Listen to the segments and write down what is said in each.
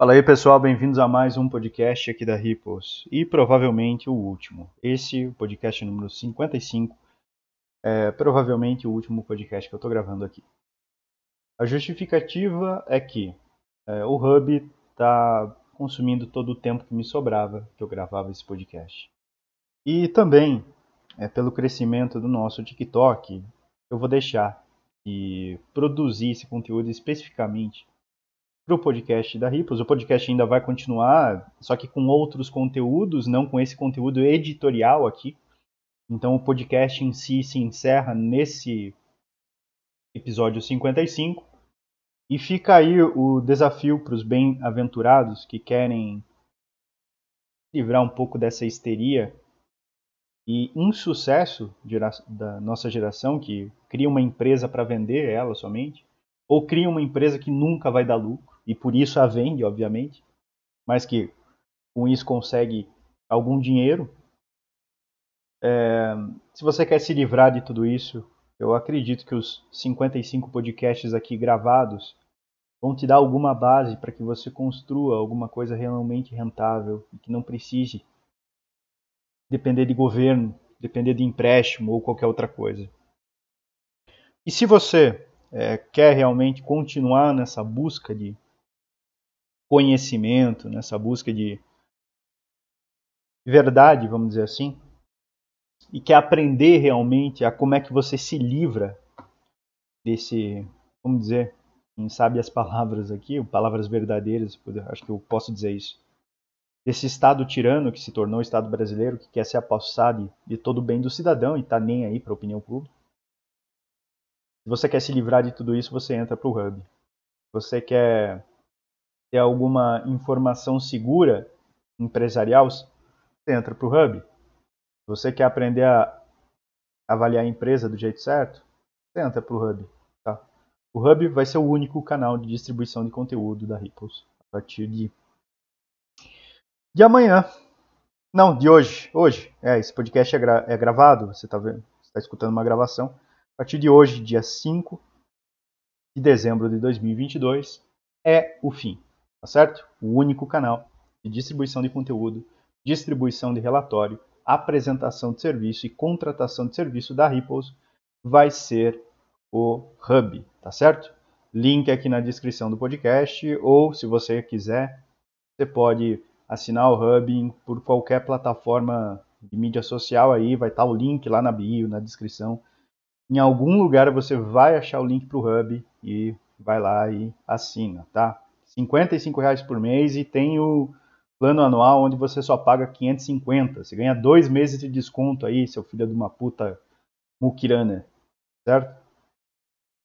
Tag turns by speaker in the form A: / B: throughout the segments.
A: Fala aí pessoal, bem-vindos a mais um podcast aqui da Ripples e provavelmente o último. Esse, o podcast número 55, é provavelmente o último podcast que eu estou gravando aqui. A justificativa é que é, o Hub está consumindo todo o tempo que me sobrava que eu gravava esse podcast. E também, é, pelo crescimento do nosso TikTok, eu vou deixar de produzir esse conteúdo especificamente para o podcast da Ripos. O podcast ainda vai continuar, só que com outros conteúdos, não com esse conteúdo editorial aqui. Então o podcast em si se encerra nesse episódio 55. E fica aí o desafio para os bem-aventurados que querem livrar um pouco dessa histeria e insucesso da nossa geração, que cria uma empresa para vender ela somente, ou cria uma empresa que nunca vai dar lucro e por isso a vende, obviamente, mas que com isso consegue algum dinheiro. É, se você quer se livrar de tudo isso, eu acredito que os 55 podcasts aqui gravados vão te dar alguma base para que você construa alguma coisa realmente rentável e que não precise depender de governo, depender de empréstimo ou qualquer outra coisa. E se você é, quer realmente continuar nessa busca de conhecimento, nessa busca de verdade, vamos dizer assim, e quer aprender realmente a como é que você se livra desse, vamos dizer, quem sabe as palavras aqui, palavras verdadeiras, acho que eu posso dizer isso, desse Estado tirano que se tornou o Estado brasileiro, que quer se apossar de, de todo o bem do cidadão e está nem aí para a opinião pública. Se você quer se livrar de tudo isso, você entra para o Hub. Se você quer ter alguma informação segura empresarial, você entra para o Hub. Você quer aprender a avaliar a empresa do jeito certo, você entra para o Hub. Tá? O Hub vai ser o único canal de distribuição de conteúdo da Ripples a partir de, de amanhã. Não, de hoje. Hoje. É, esse podcast é, gra é gravado, você está tá escutando uma gravação. A partir de hoje, dia 5 de dezembro de 2022, é o fim tá certo? O único canal de distribuição de conteúdo, distribuição de relatório, apresentação de serviço e contratação de serviço da Ripples vai ser o Hub, tá certo? Link aqui na descrição do podcast ou se você quiser, você pode assinar o Hub por qualquer plataforma de mídia social aí, vai estar o link lá na bio, na descrição. Em algum lugar você vai achar o link para o Hub e vai lá e assina, tá? 55 reais por mês e tem o plano anual onde você só paga 550. Você ganha dois meses de desconto aí, seu filho de uma puta mukirana, certo?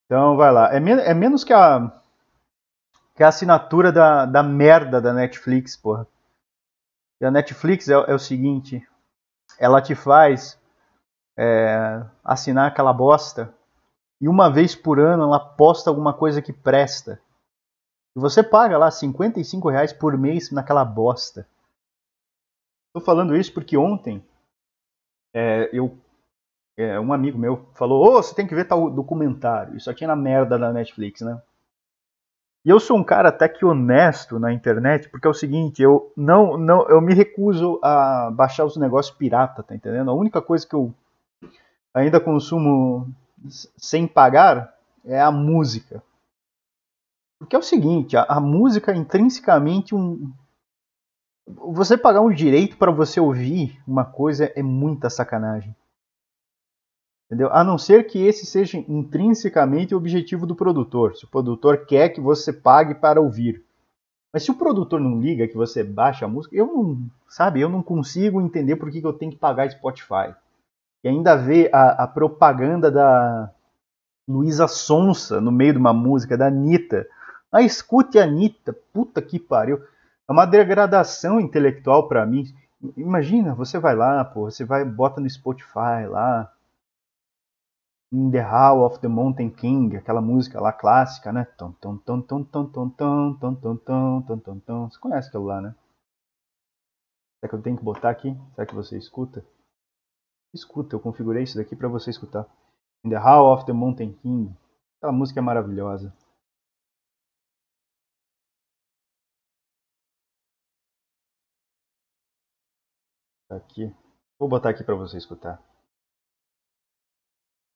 A: Então vai lá. É, men é menos que a, que a assinatura da, da merda da Netflix, porra. E a Netflix é, é o seguinte, ela te faz é, assinar aquela bosta e uma vez por ano ela posta alguma coisa que presta. E você paga lá 55 reais por mês naquela bosta. Estou falando isso porque ontem é, eu, é, um amigo meu falou: Ô, oh, você tem que ver tal documentário. Isso aqui é na merda da Netflix, né? E eu sou um cara até que honesto na internet, porque é o seguinte, eu não, não eu me recuso a baixar os negócios pirata, tá entendendo? A única coisa que eu ainda consumo sem pagar é a música. Porque é o seguinte, a, a música é intrinsecamente um. Você pagar um direito para você ouvir uma coisa é muita sacanagem. Entendeu? A não ser que esse seja intrinsecamente o objetivo do produtor. Se o produtor quer que você pague para ouvir. Mas se o produtor não liga que você baixa a música, eu não, sabe, eu não consigo entender por que, que eu tenho que pagar Spotify. E ainda ver a, a propaganda da Luísa Sonsa no meio de uma música, da Anitta, ah, escute a Anitta, puta que pariu. É uma degradação intelectual para mim. Imagina, você vai lá, pô, você vai, bota no Spotify lá. In the Hall of the Mountain King, aquela música lá clássica, né? Tom, tom, tom, tom, tom, tom, tom, tom, tom, tom, tom, tom, tom. Você conhece aquilo lá, né? Será que eu tenho que botar aqui? Será que você escuta? Escuta, eu configurei isso daqui para você escutar. In the Hall of the Mountain King. Aquela música é maravilhosa. Aqui. Vou botar aqui para você escutar.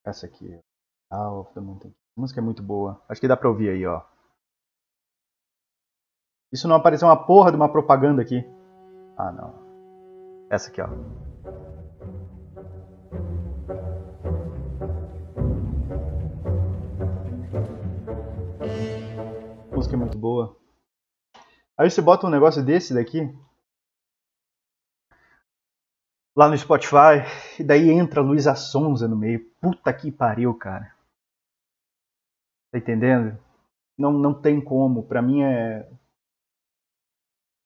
A: Essa aqui. Ah, of the Mountain. A música é muito boa. Acho que dá pra ouvir aí, ó. Isso não apareceu uma porra de uma propaganda aqui. Ah, não. Essa aqui, ó. A música é muito boa. Aí você bota um negócio desse daqui lá no Spotify e daí entra Luísa Sonza no meio. Puta que pariu, cara. Tá entendendo? Não, não tem como. Pra mim é.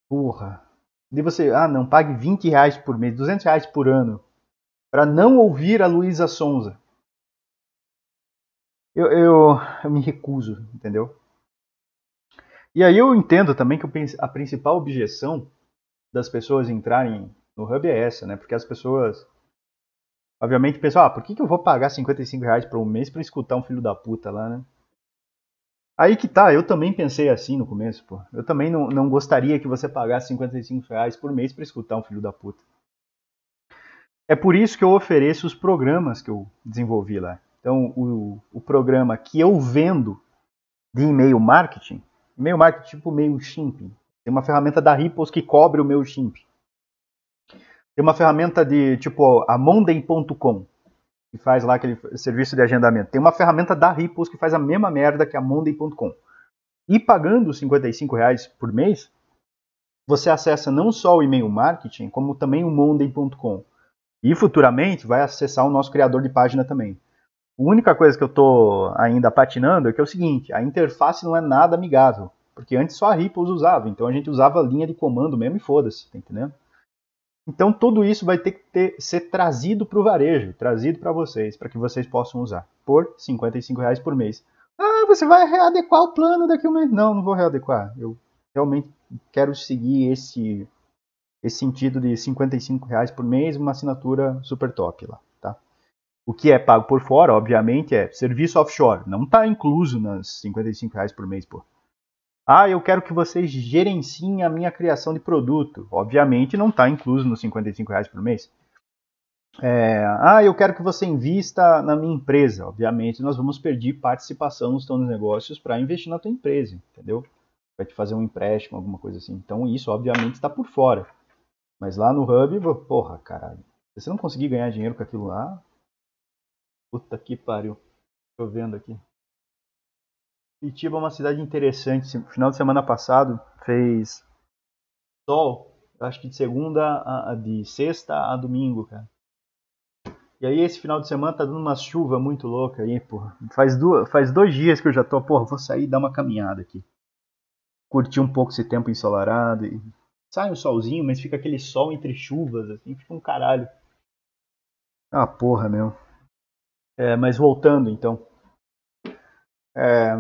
A: Porra. De você, ah não, pague 20 reais por mês, 200 reais por ano, para não ouvir a Luísa Sonza. Eu, eu, eu me recuso, entendeu? E aí eu entendo também que a principal objeção das pessoas entrarem no Hub é essa, né? Porque as pessoas, obviamente, pensam, ah, por que, que eu vou pagar 55 reais por um mês para escutar um filho da puta lá, né? Aí que tá, eu também pensei assim no começo, pô. Eu também não, não gostaria que você pagasse 55 reais por mês para escutar um filho da puta. É por isso que eu ofereço os programas que eu desenvolvi lá. Então, o, o programa que eu vendo de e-mail marketing e-mail marketing tipo MailChimp. Tem uma ferramenta da Ripples que cobre o MailChimp. Tem uma ferramenta de tipo a Monday.com, que faz lá aquele serviço de agendamento. Tem uma ferramenta da Ripples que faz a mesma merda que a Monday.com. E pagando 55 reais por mês, você acessa não só o e-mail marketing, como também o Monday.com. E futuramente vai acessar o nosso criador de página também. A única coisa que eu estou ainda patinando é que é o seguinte, a interface não é nada amigável, porque antes só a Ripples usava, então a gente usava a linha de comando mesmo e foda-se, tá entendendo? Então tudo isso vai ter que ter, ser trazido para o varejo, trazido para vocês, para que vocês possam usar, por 55 reais por mês. Ah, você vai readequar o plano daqui a um mês? Não, não vou readequar. Eu realmente quero seguir esse, esse sentido de 55 reais por mês, uma assinatura super top lá. O que é pago por fora, obviamente, é serviço offshore. Não está incluso nas 55 reais por mês, pô. Ah, eu quero que vocês gerenciem a minha criação de produto. Obviamente não está incluso nos 55 reais por mês. É, ah, eu quero que você invista na minha empresa. Obviamente nós vamos pedir participação nos teus negócios para investir na tua empresa, entendeu? Vai te fazer um empréstimo, alguma coisa assim. Então isso obviamente está por fora. Mas lá no Hub, porra, caralho. Se você não conseguir ganhar dinheiro com aquilo lá, Puta que pariu. Tô vendo aqui. Curitiba é uma cidade interessante. Final de semana passado fez sol, acho que de segunda a, de sexta a domingo, cara. E aí esse final de semana tá dando uma chuva muito louca aí, porra. Faz, duas, faz dois dias que eu já tô, porra, vou sair e dar uma caminhada aqui. Curtir um pouco esse tempo ensolarado e sai um solzinho, mas fica aquele sol entre chuvas, assim, fica um caralho. Ah, porra, meu. É, mas voltando então. É,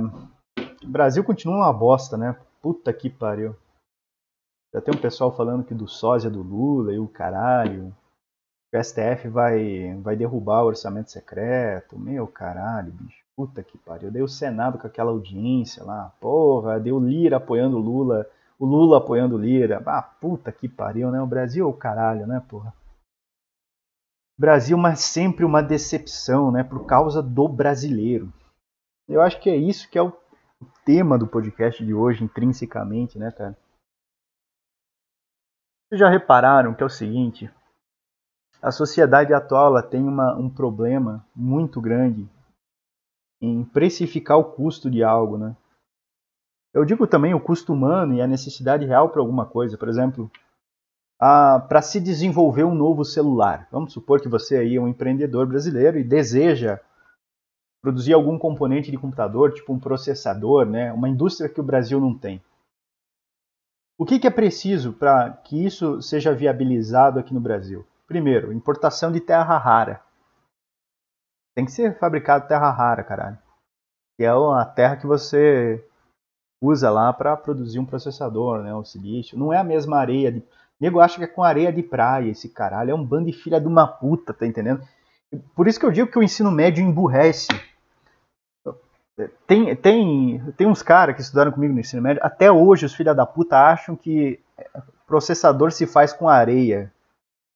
A: Brasil continua uma bosta, né? Puta que pariu. Já tem um pessoal falando que do sósia do Lula e o caralho. O STF vai, vai derrubar o orçamento secreto. Meu caralho, bicho. Puta que pariu. Deu o Senado com aquela audiência lá. Porra, deu Lira apoiando o Lula. O Lula apoiando o Lira. Ah, puta que pariu, né? O Brasil é o caralho, né, porra? Brasil, mas sempre uma decepção, né, por causa do brasileiro. Eu acho que é isso que é o tema do podcast de hoje, intrinsecamente, né, cara? Vocês já repararam que é o seguinte? A sociedade atual tem uma, um problema muito grande em precificar o custo de algo, né? Eu digo também o custo humano e a necessidade real para alguma coisa. Por exemplo, para se desenvolver um novo celular. Vamos supor que você aí é um empreendedor brasileiro e deseja produzir algum componente de computador, tipo um processador, né? uma indústria que o Brasil não tem. O que, que é preciso para que isso seja viabilizado aqui no Brasil? Primeiro, importação de terra rara. Tem que ser fabricado terra rara, caralho. Que é a terra que você usa lá para produzir um processador, né, o silício. Não é a mesma areia de nego acha que é com areia de praia esse caralho. É um bando de filha de uma puta, tá entendendo? Por isso que eu digo que o ensino médio emburrece. Tem, tem, tem uns caras que estudaram comigo no ensino médio, até hoje os filha da puta acham que processador se faz com areia.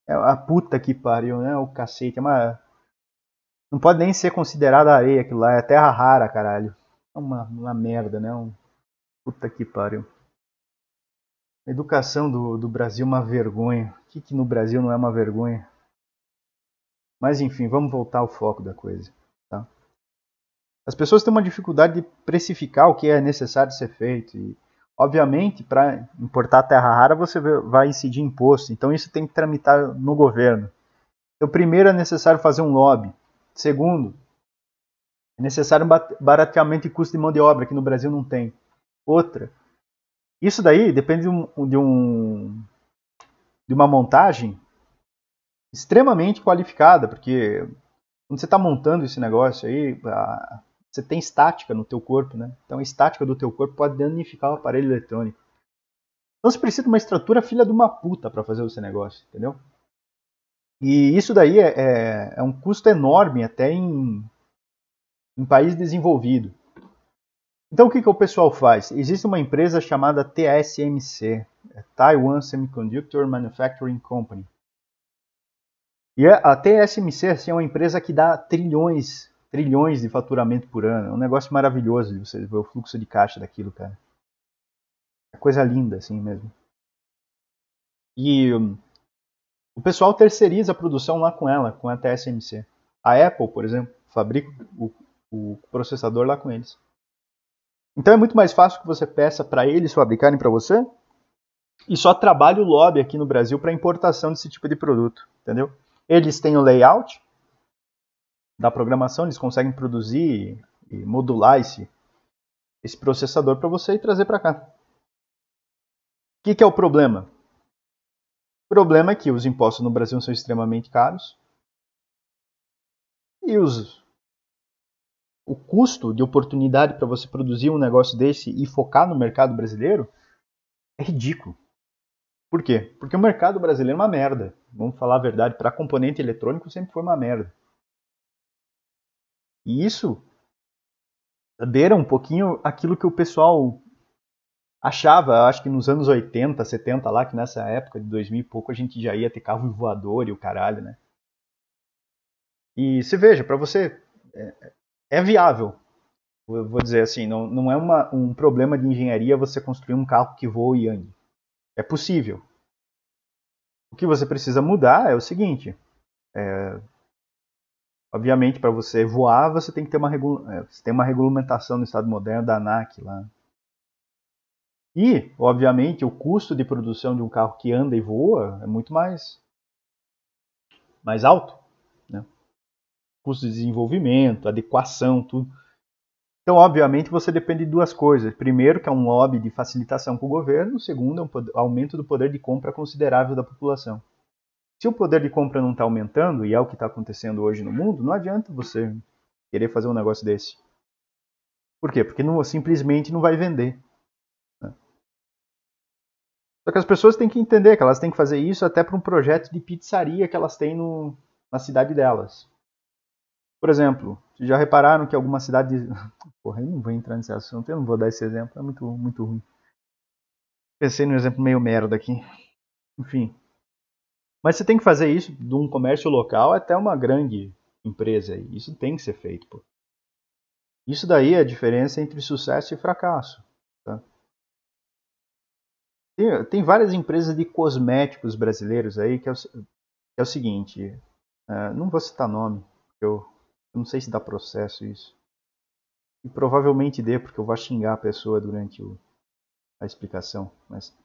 A: É a puta que pariu, né? O cacete. É uma. Não pode nem ser considerada areia aquilo lá. É terra rara, caralho. É uma, uma merda, né? Um... Puta que pariu. A educação do, do Brasil é uma vergonha. O que, que no Brasil não é uma vergonha? Mas enfim, vamos voltar ao foco da coisa. As pessoas têm uma dificuldade de precificar o que é necessário ser feito. E, obviamente, para importar terra rara, você vai incidir imposto. Então, isso tem que tramitar no governo. Então, primeiro, é necessário fazer um lobby. Segundo, é necessário um barateamento de custo de mão de obra, que no Brasil não tem. Outra, isso daí depende de, um, de, um, de uma montagem extremamente qualificada, porque quando você está montando esse negócio aí, você tem estática no teu corpo, né? Então a estática do teu corpo pode danificar o aparelho eletrônico. Então você precisa de uma estrutura filha de uma puta para fazer esse negócio, entendeu? E isso daí é, é, é um custo enorme até em, em país desenvolvido. Então o que, que o pessoal faz? Existe uma empresa chamada TSMC, é Taiwan Semiconductor Manufacturing Company. E a TSMC assim, é uma empresa que dá trilhões, trilhões de faturamento por ano. É um negócio maravilhoso de você ver o fluxo de caixa daquilo, cara. É coisa linda, assim mesmo. E um, o pessoal terceiriza a produção lá com ela, com a TSMC. A Apple, por exemplo, fabrica o, o processador lá com eles. Então é muito mais fácil que você peça para eles fabricarem para você e só trabalhe o lobby aqui no Brasil para importação desse tipo de produto, entendeu? Eles têm o layout da programação, eles conseguem produzir e modular esse, esse processador para você e trazer para cá. O que, que é o problema? O problema é que os impostos no Brasil são extremamente caros e os o custo de oportunidade para você produzir um negócio desse e focar no mercado brasileiro é ridículo. Por quê? Porque o mercado brasileiro é uma merda. Vamos falar a verdade, para componente eletrônico sempre foi uma merda. E isso beira um pouquinho aquilo que o pessoal achava, acho que nos anos 80, 70 lá, que nessa época de 2000 e pouco a gente já ia ter carro voador e o caralho, né? E se veja, para você é, é viável. Eu vou dizer assim, não, não é uma, um problema de engenharia você construir um carro que voa e ande. É possível. O que você precisa mudar é o seguinte: é, obviamente, para você voar, você tem que ter uma, é, você tem uma regulamentação no Estado moderno da ANAC lá. E, obviamente, o custo de produção de um carro que anda e voa é muito mais, mais alto custo de desenvolvimento, adequação, tudo. Então, obviamente, você depende de duas coisas. Primeiro, que é um lobby de facilitação com o governo. Segundo, é um aumento do poder de compra considerável da população. Se o poder de compra não está aumentando, e é o que está acontecendo hoje no mundo, não adianta você querer fazer um negócio desse. Por quê? Porque não, simplesmente não vai vender. Né? Só que as pessoas têm que entender que elas têm que fazer isso até para um projeto de pizzaria que elas têm no, na cidade delas. Por exemplo, já repararam que alguma cidade. Porra, eu não vou entrar nesse assunto, eu não vou dar esse exemplo, é muito, muito ruim. Pensei num exemplo meio merda aqui. Enfim. Mas você tem que fazer isso de um comércio local até uma grande empresa. Isso tem que ser feito. Pô. Isso daí é a diferença entre sucesso e fracasso. Tá? Tem, tem, várias empresas de cosméticos brasileiros aí que é o, que é o seguinte. Uh, não vou citar nome, eu eu não sei se dá processo isso. E provavelmente dê, porque eu vou xingar a pessoa durante o, a explicação. Mas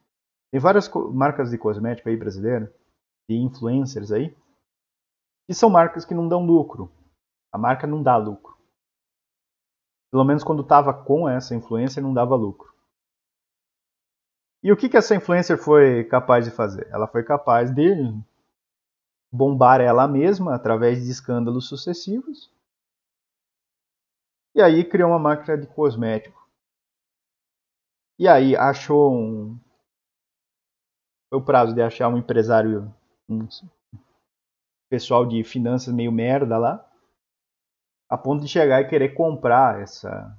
A: tem várias marcas de cosmético aí brasileira, de influencers aí, que são marcas que não dão lucro. A marca não dá lucro. Pelo menos quando estava com essa influencer não dava lucro. E o que, que essa influencer foi capaz de fazer? Ela foi capaz de bombar ela mesma através de escândalos sucessivos e aí criou uma máquina de cosmético. E aí achou um. Foi o prazo de achar um empresário, um pessoal de finanças meio merda lá, a ponto de chegar e querer comprar essa,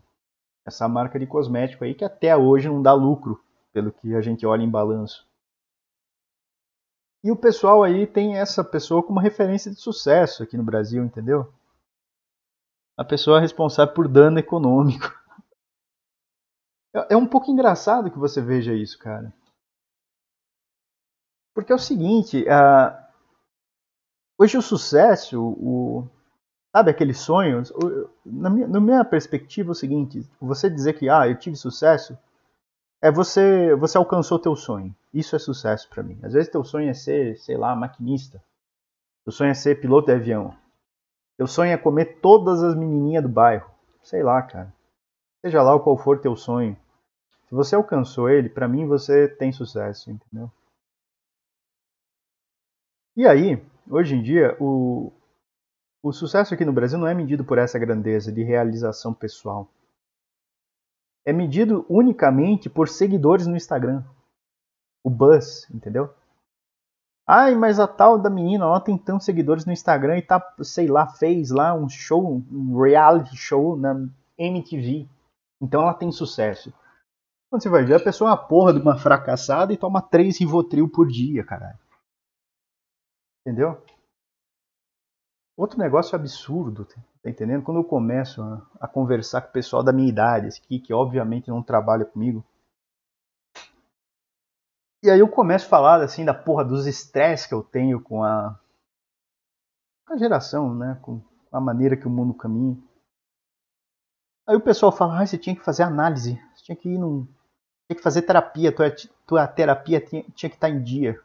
A: essa marca de cosmético aí, que até hoje não dá lucro, pelo que a gente olha em balanço. E o pessoal aí tem essa pessoa como referência de sucesso aqui no Brasil, entendeu? A pessoa responsável por dano econômico. É, é um pouco engraçado que você veja isso, cara. Porque é o seguinte, uh, hoje o sucesso, o, sabe aqueles sonhos, na minha, na minha perspectiva é o seguinte, você dizer que ah, eu tive sucesso, é você você alcançou teu sonho. Isso é sucesso para mim. Às vezes teu sonho é ser, sei lá, maquinista. Teu sonho é ser piloto de avião. Teu sonho é comer todas as menininhas do bairro. Sei lá, cara. Seja lá qual for teu sonho. Se você alcançou ele, para mim você tem sucesso, entendeu? E aí, hoje em dia, o, o sucesso aqui no Brasil não é medido por essa grandeza de realização pessoal. É medido unicamente por seguidores no Instagram. O buzz, entendeu? Ai, mas a tal da menina, ela tem tantos seguidores no Instagram e tá, sei lá, fez lá um show, um reality show na MTV. Então ela tem sucesso. Quando você vai ver, a pessoa é uma porra de uma fracassada e toma três Rivotril por dia, caralho. Entendeu? Outro negócio absurdo, tá entendendo? Quando eu começo a, a conversar com o pessoal da minha idade, que, que obviamente não trabalha comigo, e aí eu começo a falar assim da porra dos estresses que eu tenho com a, a geração, né? Com a maneira que o mundo caminha. Aí o pessoal fala, ah, você tinha que fazer análise, você tinha que ir num. Tinha que fazer terapia, tua, tua terapia tinha, tinha que estar em dia.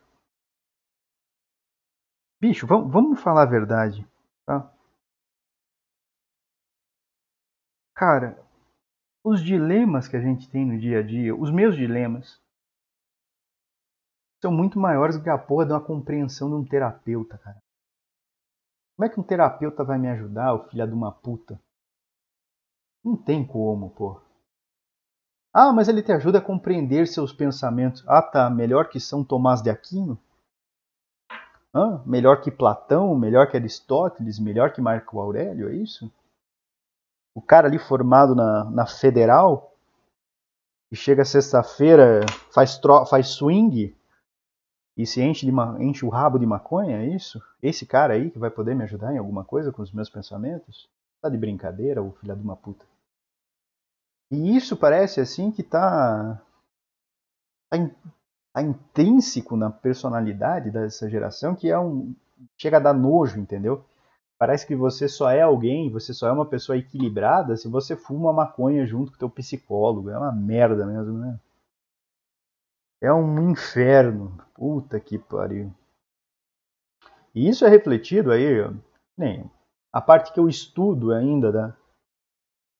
A: Bicho, vamos, vamos falar a verdade, tá? Cara, os dilemas que a gente tem no dia a dia, os meus dilemas, são muito maiores que a porra de uma compreensão de um terapeuta, cara. Como é que um terapeuta vai me ajudar, o filho de uma puta? Não tem como, pô. Ah, mas ele te ajuda a compreender seus pensamentos. Ah, tá. Melhor que São Tomás de Aquino? Hã? Melhor que Platão, melhor que Aristóteles, melhor que Marco Aurélio, é isso? O cara ali formado na, na Federal, e chega sexta-feira, faz, faz swing e se enche, de enche o rabo de maconha, é isso? Esse cara aí que vai poder me ajudar em alguma coisa com os meus pensamentos? Tá de brincadeira, o filho de uma puta. E isso parece assim que tá, tá tá intrínseco na personalidade dessa geração que é um chega a dar nojo, entendeu? Parece que você só é alguém, você só é uma pessoa equilibrada se você fuma maconha junto com teu psicólogo. É uma merda mesmo, né? É um inferno. Puta que pariu. E isso é refletido aí, nem a parte que eu estudo ainda da,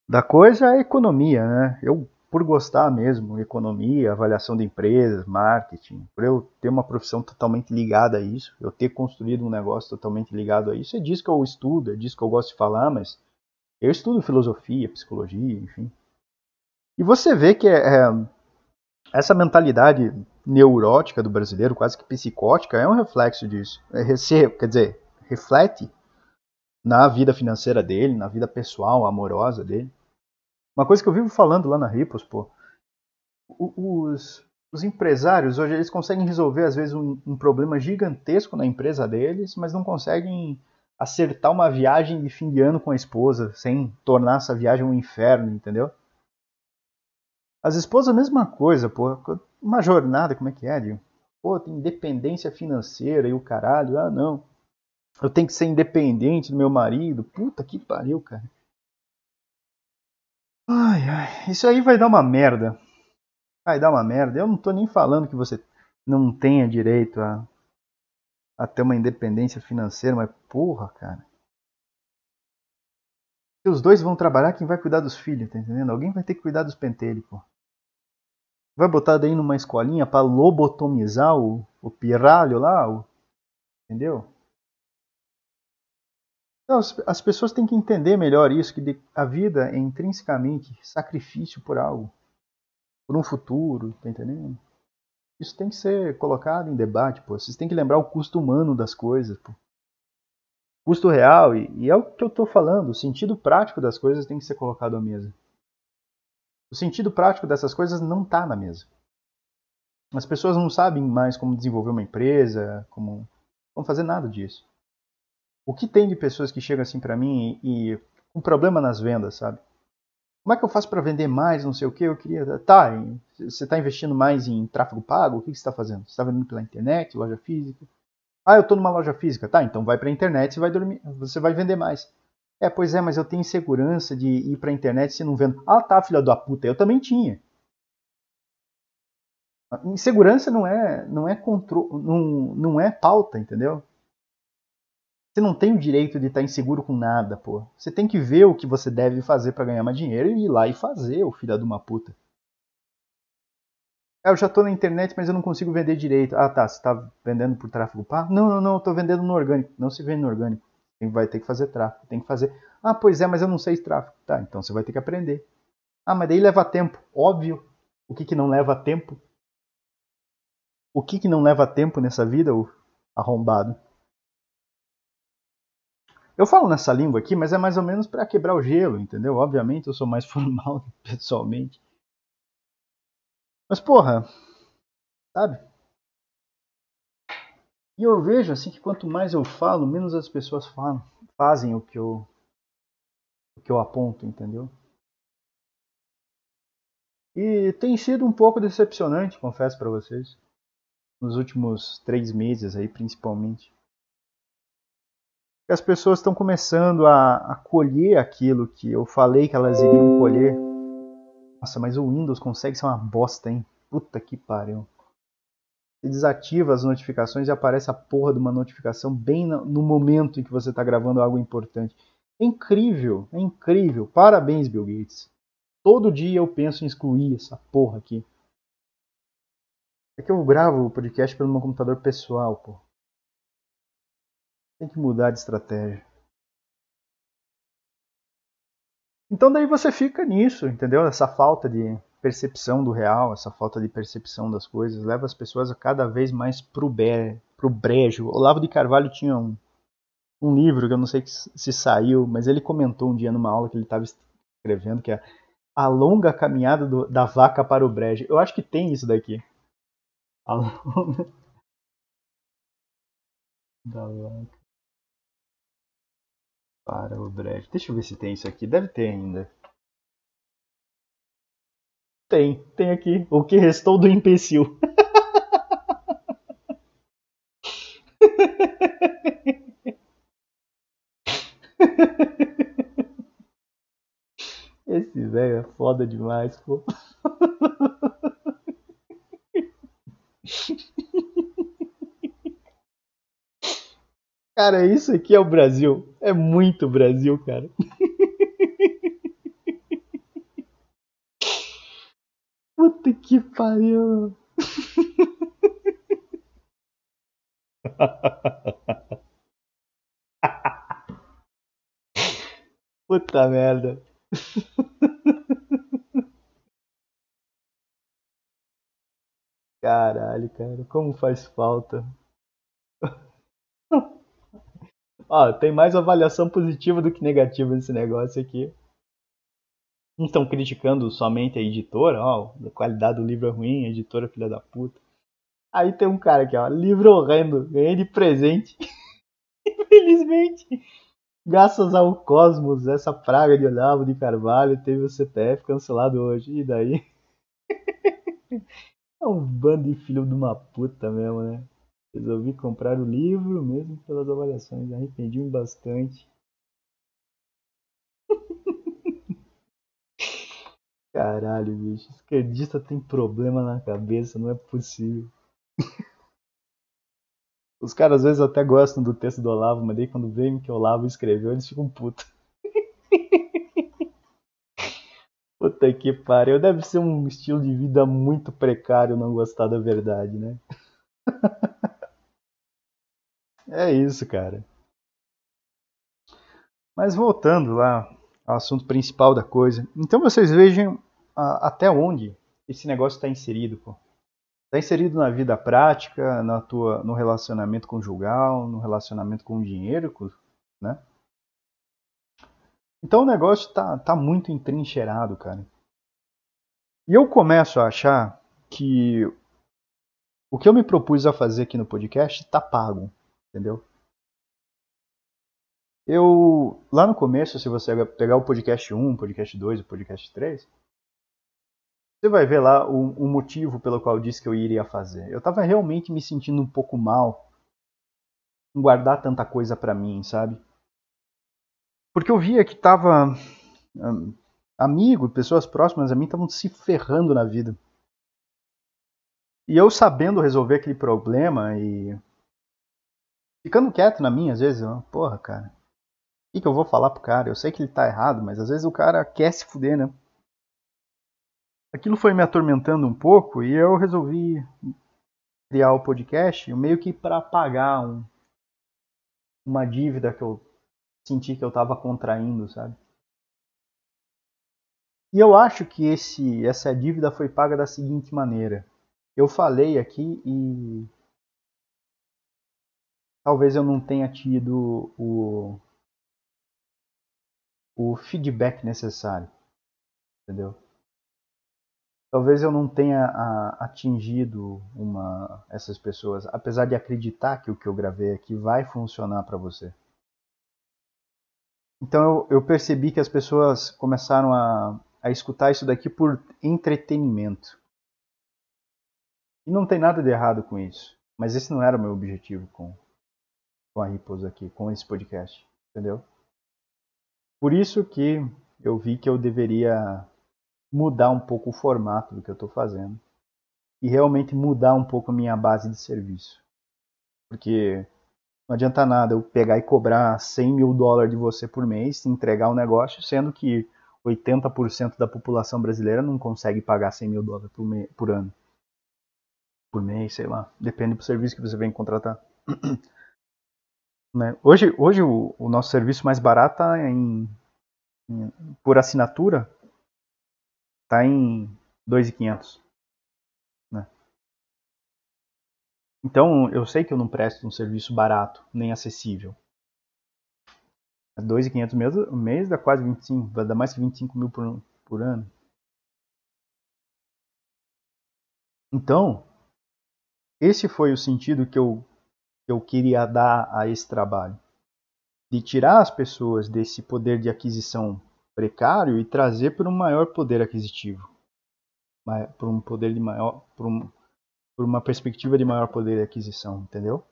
A: da coisa é a economia, né? Eu por gostar mesmo, economia, avaliação de empresas, marketing, por eu ter uma profissão totalmente ligada a isso, eu ter construído um negócio totalmente ligado a isso, é disso que eu estudo, é disso que eu gosto de falar, mas eu estudo filosofia, psicologia, enfim. E você vê que é, é, essa mentalidade neurótica do brasileiro, quase que psicótica, é um reflexo disso. É, quer dizer, reflete na vida financeira dele, na vida pessoal, amorosa dele. Uma coisa que eu vivo falando lá na Ripos, pô, os, os empresários hoje eles conseguem resolver às vezes um, um, problema gigantesco na empresa deles, mas não conseguem acertar uma viagem de fim de ano com a esposa sem tornar essa viagem um inferno, entendeu? As esposas a mesma coisa, pô, uma jornada, como é que é, Dio? Pô, tem independência financeira e o caralho, ah não, eu tenho que ser independente do meu marido, puta que pariu, cara. Ai, ai, isso aí vai dar uma merda. Vai dar uma merda. Eu não tô nem falando que você não tenha direito a, a ter uma independência financeira, mas porra, cara. Se os dois vão trabalhar, quem vai cuidar dos filhos, tá entendendo? Alguém vai ter que cuidar dos pentelhos, pô. Vai botar daí numa escolinha para lobotomizar o, o pirralho lá, o, entendeu? Então, as pessoas têm que entender melhor isso, que a vida é intrinsecamente sacrifício por algo, por um futuro, tá entendendo? Isso tem que ser colocado em debate, pô. Vocês têm que lembrar o custo humano das coisas, pô. Custo real, e, e é o que eu estou falando, o sentido prático das coisas tem que ser colocado à mesa. O sentido prático dessas coisas não está na mesa. As pessoas não sabem mais como desenvolver uma empresa, como, como fazer nada disso. O que tem de pessoas que chegam assim para mim e, e um problema nas vendas, sabe? Como é que eu faço para vender mais, não sei o que? Eu queria. Tá, você está investindo mais em tráfego pago? O que, você está fazendo? Você está vendendo pela internet, loja física? Ah, eu estou numa loja física. Tá, então vai para a internet, você vai dormir, você vai vender mais. É, pois é, mas eu tenho insegurança de ir para a internet se não vendo. Ah, tá, filha da puta, eu também tinha. Insegurança não é, não é controle, não, não é pauta, entendeu? Você não tem o direito de estar inseguro com nada, pô. Você tem que ver o que você deve fazer para ganhar mais dinheiro e ir lá e fazer, o filho de uma puta. Ah, eu já estou na internet, mas eu não consigo vender direito. Ah, tá. Você está vendendo por tráfego pago? Não, não, não. Eu estou vendendo no orgânico. Não se vende no orgânico. Vai ter que fazer tráfego. Tem que fazer. Ah, pois é, mas eu não sei tráfego. Tá, então você vai ter que aprender. Ah, mas daí leva tempo. Óbvio. O que, que não leva tempo? O que, que não leva tempo nessa vida, o arrombado? Eu falo nessa língua aqui, mas é mais ou menos para quebrar o gelo, entendeu? Obviamente eu sou mais formal pessoalmente. Mas porra, sabe? E eu vejo assim que quanto mais eu falo, menos as pessoas falam, fazem o que eu o que eu aponto, entendeu? E tem sido um pouco decepcionante, confesso para vocês, nos últimos três meses aí, principalmente que as pessoas estão começando a, a, colher aquilo que eu falei que elas iriam colher. Nossa, mas o Windows consegue ser uma bosta, hein? Puta que pariu. Você desativa as notificações e aparece a porra de uma notificação bem no momento em que você está gravando algo importante. É incrível, é incrível. Parabéns, Bill Gates. Todo dia eu penso em excluir essa porra aqui. É que eu gravo o podcast pelo meu computador pessoal, pô. Tem que mudar de estratégia. Então daí você fica nisso, entendeu? Essa falta de percepção do real, essa falta de percepção das coisas, leva as pessoas a cada vez mais pro, be pro brejo. Olavo de Carvalho tinha um, um livro que eu não sei se saiu, mas ele comentou um dia numa aula que ele estava escrevendo, que é A Longa Caminhada do, da Vaca para o Brejo. Eu acho que tem isso daqui. A longa... da vaca para o brejo. Deixa eu ver se tem isso aqui. Deve ter ainda. Tem, tem aqui. O que restou do imbecil. Esse velho é foda demais, pô. Cara, isso aqui é o Brasil. É muito Brasil, cara. Puta que pariu. Puta merda. Caralho, cara, como faz falta. Ó, tem mais avaliação positiva do que negativa nesse negócio aqui. Não estão criticando somente a editora, ó, a qualidade do livro é ruim, a editora é filha da puta. Aí tem um cara aqui, ó, livro horrendo, ganhei de presente. Infelizmente, graças ao Cosmos, essa praga de Olavo de Carvalho teve o CPF cancelado hoje. E daí? é um bando de filho de uma puta mesmo, né? Resolvi comprar o livro mesmo pelas avaliações, arrependi-me bastante. Caralho, bicho, esquerdista tem problema na cabeça, não é possível. Os caras às vezes até gostam do texto do Olavo, mas daí quando veem que o Olavo escreveu, eles ficam putos. Puta que pariu, deve ser um estilo de vida muito precário não gostar da verdade, né? É isso, cara. Mas voltando lá ao assunto principal da coisa. Então vocês vejam até onde esse negócio está inserido, pô. Está inserido na vida prática, na tua, no relacionamento conjugal, no relacionamento com o dinheiro, né? Então o negócio tá, tá muito entrincheirado, cara. E eu começo a achar que o que eu me propus a fazer aqui no podcast está pago, entendeu? Eu, lá no começo, se você pegar o podcast 1, o podcast 2, o podcast 3, você vai ver lá o, o motivo pelo qual eu disse que eu iria fazer. Eu estava realmente me sentindo um pouco mal em guardar tanta coisa para mim, sabe? Porque eu via que tava um, amigo, pessoas próximas a mim estavam se ferrando na vida. E eu sabendo resolver aquele problema e ficando quieto na minha, às vezes, eu, porra, cara, que, que eu vou falar pro cara? Eu sei que ele tá errado, mas às vezes o cara quer se fuder, né? Aquilo foi me atormentando um pouco e eu resolvi criar o podcast meio que para pagar um, uma dívida que eu senti que eu estava contraindo, sabe? E eu acho que esse, essa dívida foi paga da seguinte maneira. Eu falei aqui e talvez eu não tenha tido o, o feedback necessário, entendeu? Talvez eu não tenha a, atingido uma, essas pessoas, apesar de acreditar que o que eu gravei aqui vai funcionar para você. Então eu, eu, percebi que as pessoas começaram a, a escutar isso daqui por entretenimento. E não tem nada de errado com isso. Mas esse não era o meu objetivo com, com a Ripples aqui, com esse podcast. Entendeu? Por isso que eu vi que eu deveria mudar um pouco o formato do que eu estou fazendo e realmente mudar um pouco a minha base de serviço. Porque não adianta nada eu pegar e cobrar 100 mil dólares de você por mês entregar um negócio, sendo que 80% da população brasileira não consegue pagar 100 mil dólares por, por ano. Por mês, sei lá. Depende do serviço que você vem contratar. Né? Hoje, hoje o, o, nosso serviço mais barato está em, em, por assinatura está em 2.500. Né? Então eu sei que eu não presto um serviço barato nem acessível. 2.500 mês, mês dá quase 25, vai dar mais que 25 mil por, por ano. Então, esse foi o sentido que eu eu queria dar a esse trabalho. De tirar as pessoas desse poder de aquisição precário e trazer para um maior poder aquisitivo. Para um poder de maior. Para um, uma perspectiva de maior poder de aquisição, entendeu?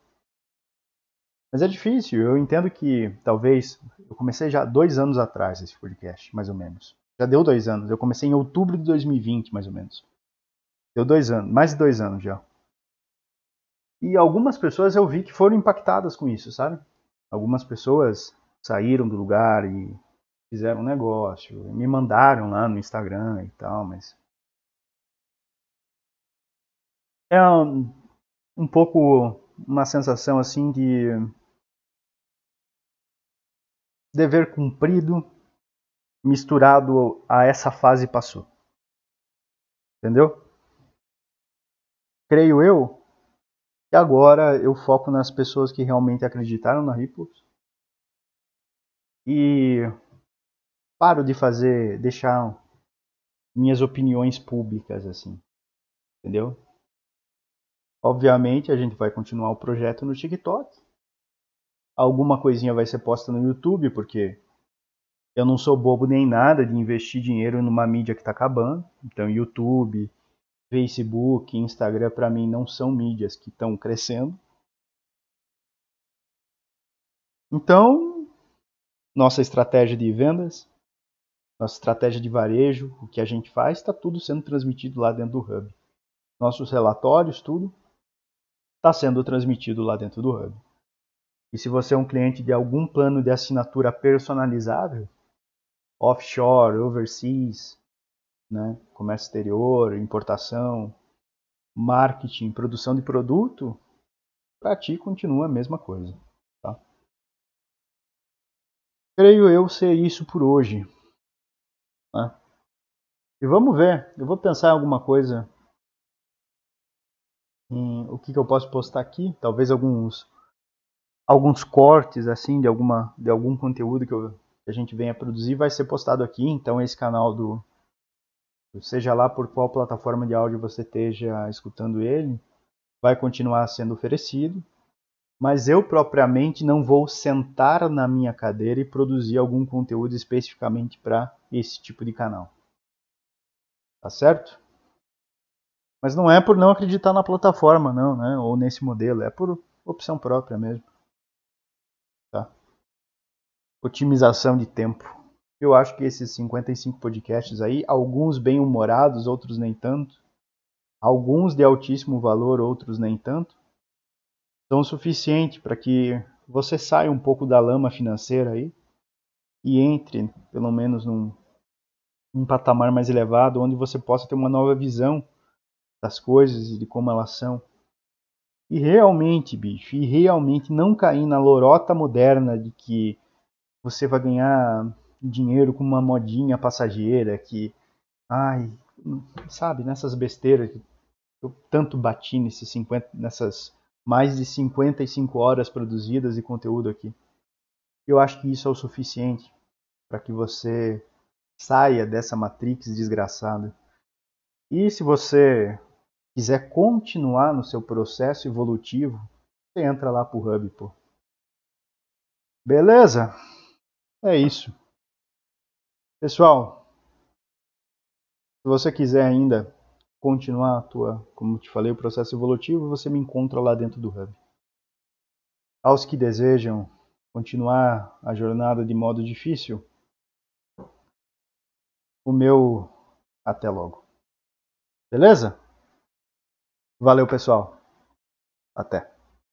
A: Mas é difícil, eu entendo que talvez. Eu comecei já dois anos atrás esse podcast, mais ou menos. Já deu dois anos. Eu comecei em outubro de 2020, mais ou menos. Deu dois anos, mais de dois anos já. E algumas pessoas eu vi que foram impactadas com isso, sabe? Algumas pessoas saíram do lugar e fizeram um negócio, me mandaram lá no Instagram e tal, mas é um, um pouco uma sensação assim de dever cumprido misturado a essa fase passou. Entendeu? Creio eu e agora eu foco nas pessoas que realmente acreditaram na Ripples. E paro de fazer, deixar minhas opiniões públicas assim. Entendeu? Obviamente a gente vai continuar o projeto no TikTok. Alguma coisinha vai ser posta no YouTube, porque eu não sou bobo nem nada de investir dinheiro numa mídia que está acabando. Então, YouTube, Facebook, Instagram, para mim, não são mídias que estão crescendo. Então, nossa estratégia de vendas, nossa estratégia de varejo, o que a gente faz, está tudo sendo transmitido lá dentro do Hub. Nossos relatórios, tudo, está sendo transmitido lá dentro do Hub. E se você é um cliente de algum plano de assinatura personalizável, offshore, overseas, né? comércio exterior, importação, marketing, produção de produto, para ti continua a mesma coisa. Tá? Creio eu ser isso por hoje. Né? E vamos ver, eu vou pensar em alguma coisa, em o que, que eu posso postar aqui, talvez alguns alguns cortes assim de alguma de algum conteúdo que, eu, que a gente venha produzir vai ser postado aqui, então esse canal do seja lá por qual plataforma de áudio você esteja escutando ele, vai continuar sendo oferecido, mas eu propriamente não vou sentar na minha cadeira e produzir algum conteúdo especificamente para esse tipo de canal. Tá certo? Mas não é por não acreditar na plataforma, não, né? Ou nesse modelo, é por opção própria mesmo. Tá? Otimização de tempo. Eu acho que esses 55 podcasts aí, alguns bem humorados, outros nem tanto, alguns de altíssimo valor, outros nem tanto, são o suficiente para que você saia um pouco da lama financeira aí e entre, pelo menos, num, num patamar mais elevado, onde você possa ter uma nova visão das coisas e de como elas são. E realmente, bicho, e realmente não cair na lorota moderna de que você vai ganhar dinheiro com uma modinha passageira que, ai, sabe, nessas besteiras que eu tanto bati nesses 50, nessas mais de 55 horas produzidas de conteúdo aqui. Eu acho que isso é o suficiente para que você saia dessa matrix desgraçada. E se você quiser continuar no seu processo evolutivo, você entra lá pro Hub, pô. Beleza? É isso. Pessoal, se você quiser ainda continuar a tua, como te falei, o processo evolutivo, você me encontra lá dentro do Hub. Aos que desejam continuar a jornada de modo difícil, o meu até logo. Beleza? Valeu, pessoal. Até.